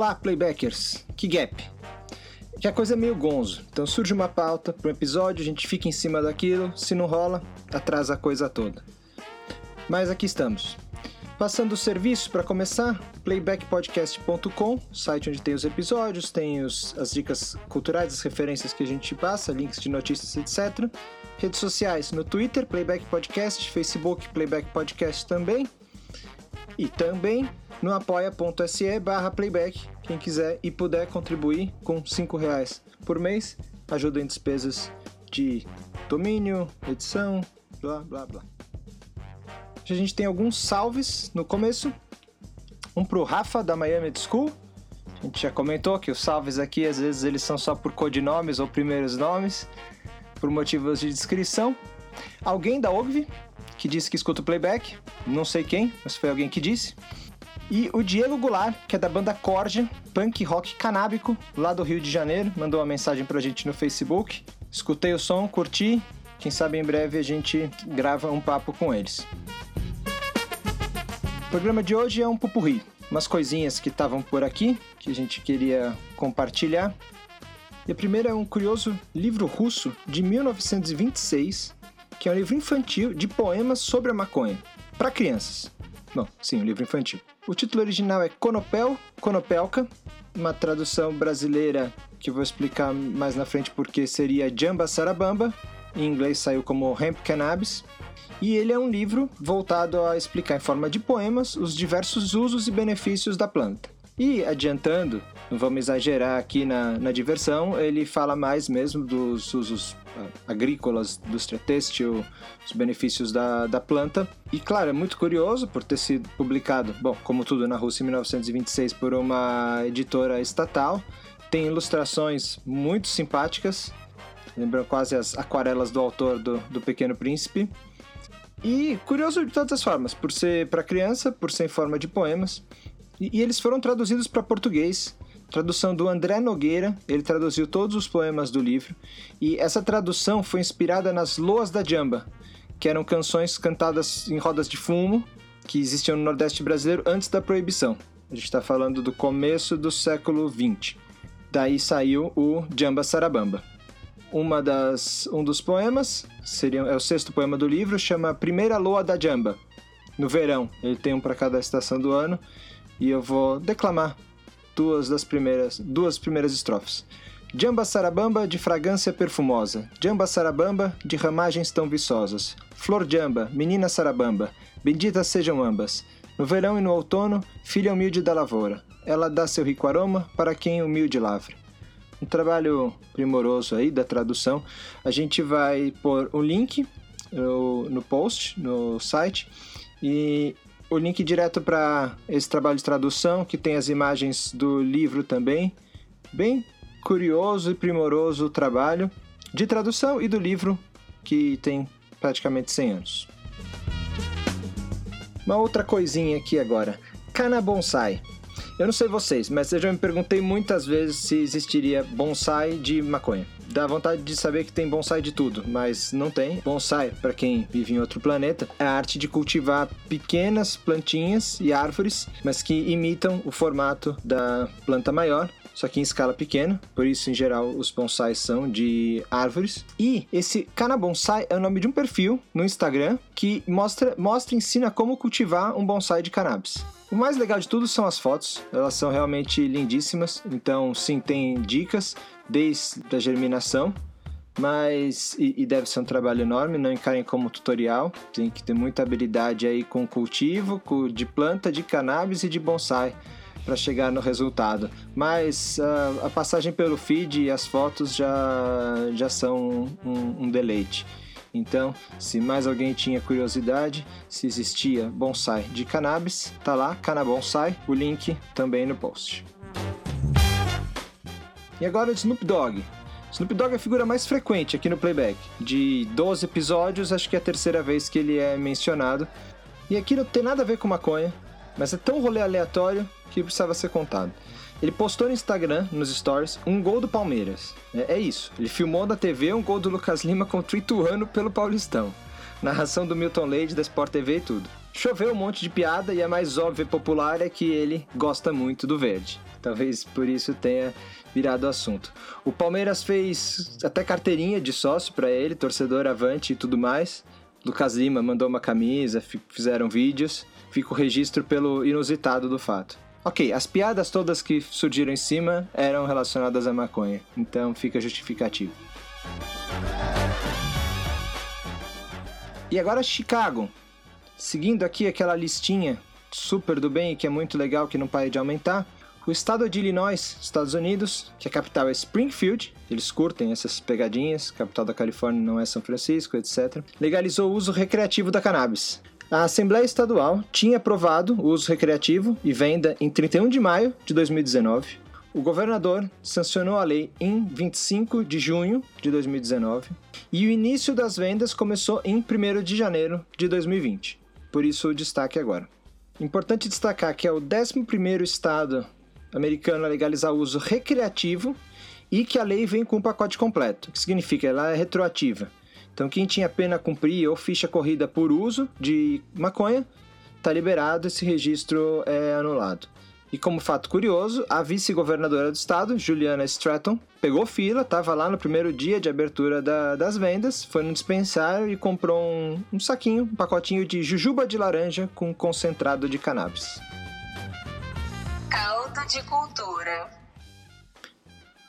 Olá, playbackers! Que gap! Que a coisa é meio gonzo, então surge uma pauta para um episódio, a gente fica em cima daquilo, se não rola, atrasa a coisa toda. Mas aqui estamos. Passando o serviço para começar, playbackpodcast.com, site onde tem os episódios, tem os, as dicas culturais, as referências que a gente passa, links de notícias, etc. Redes sociais, no Twitter, Playback Podcast, Facebook, Playback Podcast também. E também no apoia.se barra playback. Quem quiser e puder contribuir com 5 reais por mês, ajuda em despesas de domínio, edição, blá blá blá. A gente tem alguns salves no começo. Um pro Rafa da Miami School. A gente já comentou que os salves aqui às vezes eles são só por codinomes ou primeiros nomes, por motivos de descrição. Alguém da OGV, que disse que escuta o playback, não sei quem, mas foi alguém que disse. E o Diego Goulart, que é da banda Corja, punk rock canábico, lá do Rio de Janeiro, mandou uma mensagem pra gente no Facebook. Escutei o som, curti. Quem sabe em breve a gente grava um papo com eles. O programa de hoje é um pupurri, umas coisinhas que estavam por aqui, que a gente queria compartilhar. E a primeira é um curioso livro russo de 1926, que é um livro infantil de poemas sobre a maconha, para crianças. Bom, sim, um livro infantil. O título original é Conopel, Conopelka, uma tradução brasileira que vou explicar mais na frente porque seria Jamba Sarabamba, em inglês saiu como Hemp Cannabis, e ele é um livro voltado a explicar em forma de poemas os diversos usos e benefícios da planta. E adiantando, não vamos exagerar aqui na, na diversão, ele fala mais mesmo dos usos uh, agrícolas, indústria têxtil, os benefícios da, da planta. E claro, é muito curioso por ter sido publicado, bom, como tudo na Rússia em 1926, por uma editora estatal. Tem ilustrações muito simpáticas, lembram quase as aquarelas do autor do, do Pequeno Príncipe. E curioso de todas as formas, por ser para criança, por ser em forma de poemas. E, eles foram traduzidos para português. Tradução do André Nogueira, ele traduziu todos os poemas do livro. E essa tradução foi inspirada nas Loas da Jamba, que eram canções cantadas em rodas de fumo, que existiam no Nordeste brasileiro antes da proibição. A gente está falando do começo do século XX. Daí saiu o Jamba Sarabamba uma das, um dos poemas, seria, é o sexto poema do livro, chama Primeira Loa da Jamba. No verão, ele tem um para cada estação do ano, e eu vou declamar duas das primeiras, duas primeiras estrofes. Jamba sarabamba de fragrância perfumosa, jamba sarabamba de ramagens tão viçosas. Flor jamba, menina sarabamba, benditas sejam ambas. No verão e no outono, filha humilde da lavoura, ela dá seu rico aroma para quem humilde lavra um trabalho primoroso aí da tradução. A gente vai pôr o link no, no post, no site, e o link direto para esse trabalho de tradução, que tem as imagens do livro também. Bem curioso e primoroso o trabalho de tradução e do livro, que tem praticamente 100 anos. Uma outra coisinha aqui agora. Kana Bonsai. Eu não sei vocês, mas eu já me perguntei muitas vezes se existiria bonsai de maconha. Dá vontade de saber que tem bonsai de tudo, mas não tem. Bonsai, para quem vive em outro planeta, é a arte de cultivar pequenas plantinhas e árvores, mas que imitam o formato da planta maior só que em escala pequena, por isso em geral os bonsais são de árvores. E esse Kana Bonsai é o nome de um perfil no Instagram que mostra, mostra e ensina como cultivar um bonsai de cannabis. O mais legal de tudo são as fotos, elas são realmente lindíssimas. Então, sim, tem dicas desde a germinação, mas e, e, deve ser um trabalho enorme, não encarem como tutorial, tem que ter muita habilidade aí com cultivo, de planta, de cannabis e de bonsai para chegar no resultado. Mas uh, a passagem pelo feed e as fotos já, já são um, um deleite. Então, se mais alguém tinha curiosidade, se existia bonsai de cannabis, tá lá, Canabonsai, o link também no post. E agora o Snoop Dogg. Snoop Dogg é a figura mais frequente aqui no playback. De 12 episódios, acho que é a terceira vez que ele é mencionado. E aqui não tem nada a ver com maconha, mas é tão rolê aleatório que precisava ser contado. Ele postou no Instagram, nos stories, um gol do Palmeiras. É, é isso. Ele filmou da TV um gol do Lucas Lima contra o Ituano pelo Paulistão. Narração do Milton Leite da Sport TV e tudo. Choveu um monte de piada e a mais óbvia e popular é que ele gosta muito do verde. Talvez por isso tenha virado assunto. O Palmeiras fez até carteirinha de sócio para ele, torcedor avante e tudo mais. Lucas Lima mandou uma camisa, fizeram vídeos. Fica o registro pelo inusitado do fato. Ok, as piadas todas que surgiram em cima eram relacionadas à maconha, então fica justificativo. E agora Chicago. Seguindo aqui aquela listinha super do bem que é muito legal que não para de aumentar. O estado de Illinois, Estados Unidos, que a capital é Springfield, eles curtem essas pegadinhas, capital da Califórnia não é São Francisco, etc., legalizou o uso recreativo da cannabis. A Assembleia Estadual tinha aprovado o uso recreativo e venda em 31 de maio de 2019. O governador sancionou a lei em 25 de junho de 2019 e o início das vendas começou em 1 de janeiro de 2020. Por isso o destaque agora. Importante destacar que é o 11º estado americano a legalizar o uso recreativo e que a lei vem com um pacote completo, que significa ela é retroativa. Então quem tinha pena a cumprir ou ficha corrida por uso de maconha, está liberado, esse registro é anulado. E como fato curioso, a vice-governadora do estado, Juliana Stratton, pegou fila, estava lá no primeiro dia de abertura da, das vendas, foi no dispensário e comprou um, um saquinho, um pacotinho de jujuba de laranja com concentrado de cannabis. Caldo de cultura.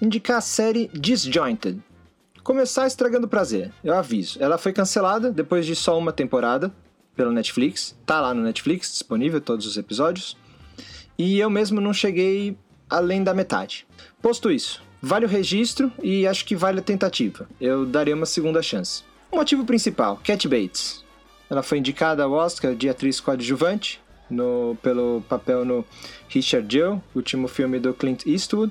Indicar a série Disjointed. Começar estragando prazer, eu aviso. Ela foi cancelada depois de só uma temporada pela Netflix. Tá lá no Netflix, disponível todos os episódios e eu mesmo não cheguei além da metade. Posto isso, vale o registro e acho que vale a tentativa. Eu daria uma segunda chance. O motivo principal, Cat Bates. Ela foi indicada ao Oscar de atriz coadjuvante no, pelo papel no Richard Jewell, último filme do Clint Eastwood,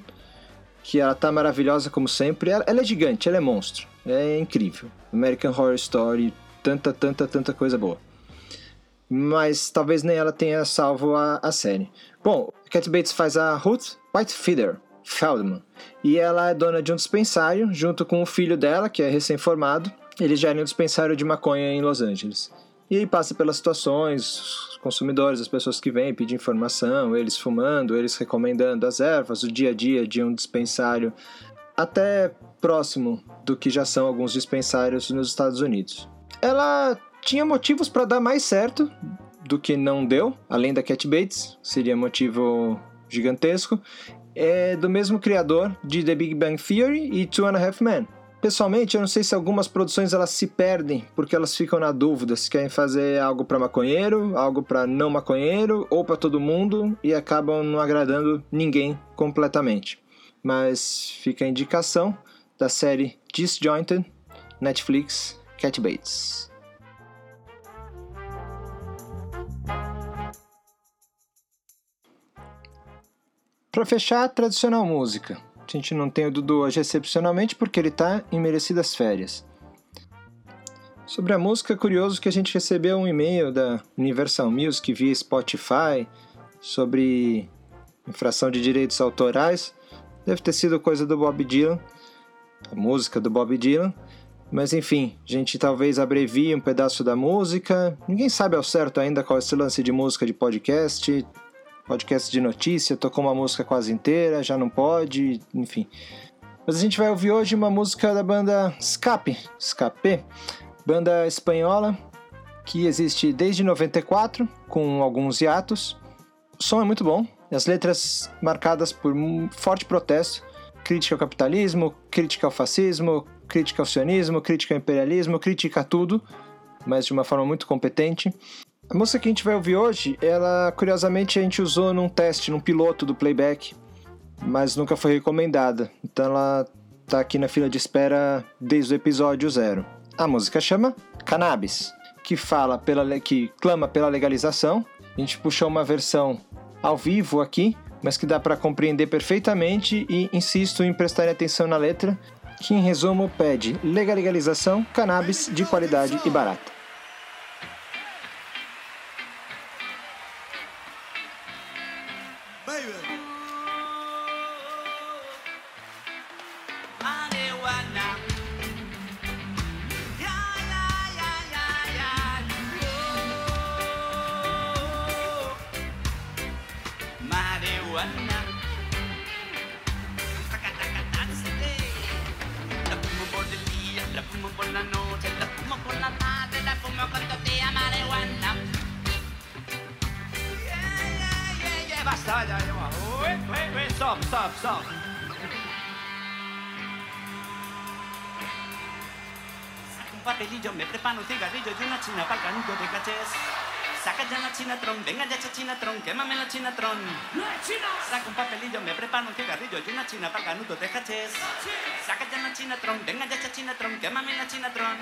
que ela tá maravilhosa como sempre. Ela, ela é gigante, ela é monstro, é incrível. American Horror Story, tanta, tanta, tanta coisa boa mas talvez nem ela tenha salvo a, a série. Bom, Cat Bates faz a Ruth Whitefeather Feldman, e ela é dona de um dispensário, junto com o filho dela, que é recém-formado. Eles gerem um dispensário de maconha em Los Angeles. E aí passa pelas situações, os consumidores, as pessoas que vêm pedir informação, eles fumando, eles recomendando as ervas, o dia a dia de um dispensário, até próximo do que já são alguns dispensários nos Estados Unidos. Ela tinha motivos para dar mais certo do que não deu, além da Cat Bates, seria motivo gigantesco, é do mesmo criador de The Big Bang Theory e Two and a Half Men. Pessoalmente, eu não sei se algumas produções elas se perdem porque elas ficam na dúvida se querem fazer algo para maconheiro, algo para não maconheiro ou para todo mundo e acabam não agradando ninguém completamente. Mas fica a indicação da série Disjointed, Netflix, Cat Bates. Para fechar, tradicional música. A gente não tem o Dudu hoje excepcionalmente porque ele está em merecidas férias. Sobre a música, é curioso que a gente recebeu um e-mail da Universal Music via Spotify sobre infração de direitos autorais. Deve ter sido coisa do Bob Dylan, a música do Bob Dylan. Mas enfim, a gente talvez abrevie um pedaço da música. Ninguém sabe ao certo ainda qual é esse lance de música de podcast podcast de notícia, tocou uma música quase inteira, já não pode, enfim. Mas a gente vai ouvir hoje uma música da banda Escape, Escape, banda espanhola que existe desde 94, com alguns hiatos. O som é muito bom, as letras marcadas por um forte protesto, crítica ao capitalismo, crítica ao fascismo, crítica ao sionismo, crítica ao imperialismo, crítica a tudo, mas de uma forma muito competente. A música que a gente vai ouvir hoje, ela curiosamente a gente usou num teste, num piloto do playback, mas nunca foi recomendada. Então ela tá aqui na fila de espera desde o episódio zero. A música chama Cannabis, que fala pela que clama pela legalização. A gente puxou uma versão ao vivo aqui, mas que dá para compreender perfeitamente e insisto em prestar atenção na letra, que em resumo pede legalização, cannabis de qualidade e barata. バイブ ya, wait, wait, wait, stop, stop, stop. Saca un papelillo, me preparo un cigarrillo y una china para el de cachés. Saca ya la chinatron, venga ya esa chinatron, quémame la chinatron. ¡No es china! Saca un papelillo, me preparo un cigarrillo y una china para el de cachés. Saca ya la chinatron, venga ya esa chinatron, quémame la chinatron.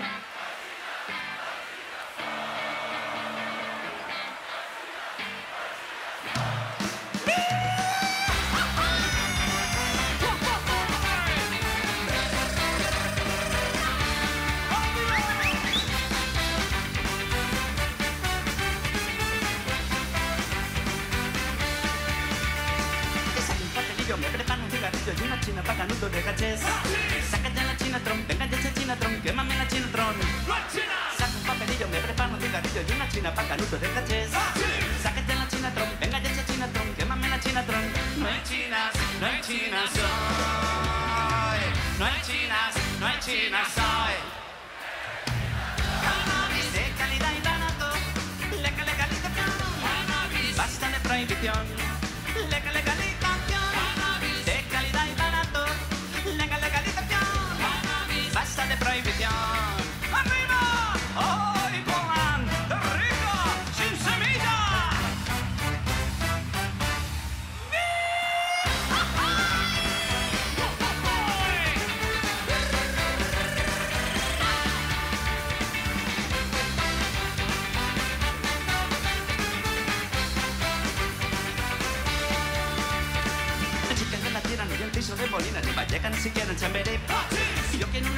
Cigarrillo y una china para canuto de cachés. Saca ya la chinatron, venga ya esa chinatron, quémame la chinatron. No hay chinas, no hay chinas hoy. No hay chinas, no hay chinas hoy. Cannabis de calidad y barato. Leca legalización. Basta de prohibición. Leca legalización.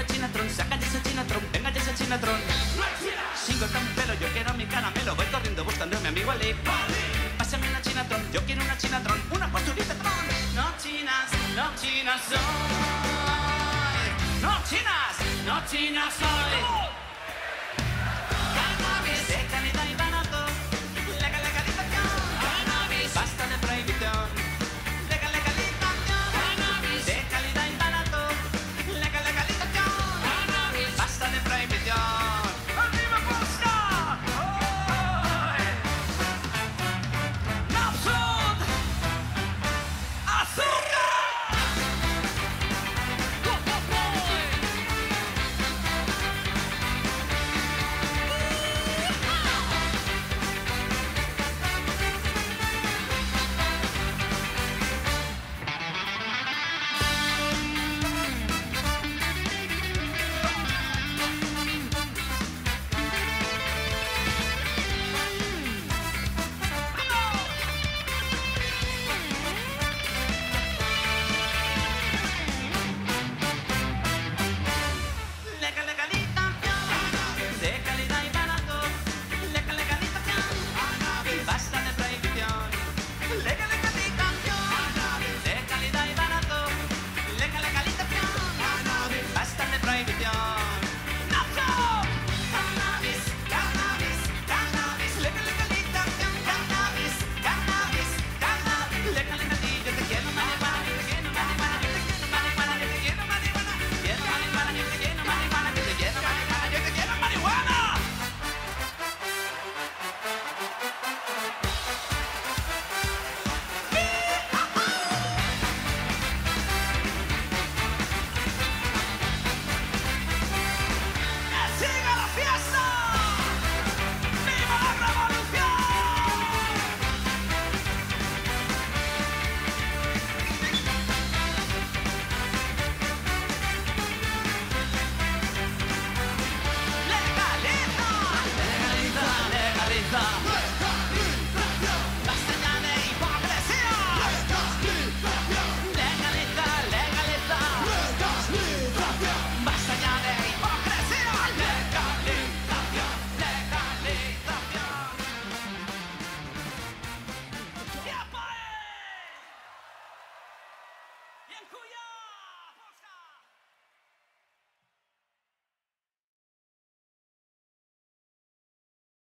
Quiero una chinatron, saca ya esa chinatron, venga ya esa chinatron. Sigo tan pelo, yo quiero mi caramelo, voy corriendo buscando a mi amigo Ali. Pásame una chinatron, yo quiero una chinatron, una posturita tron. No chinas, no chinas soy. No chinas, no chinas soy.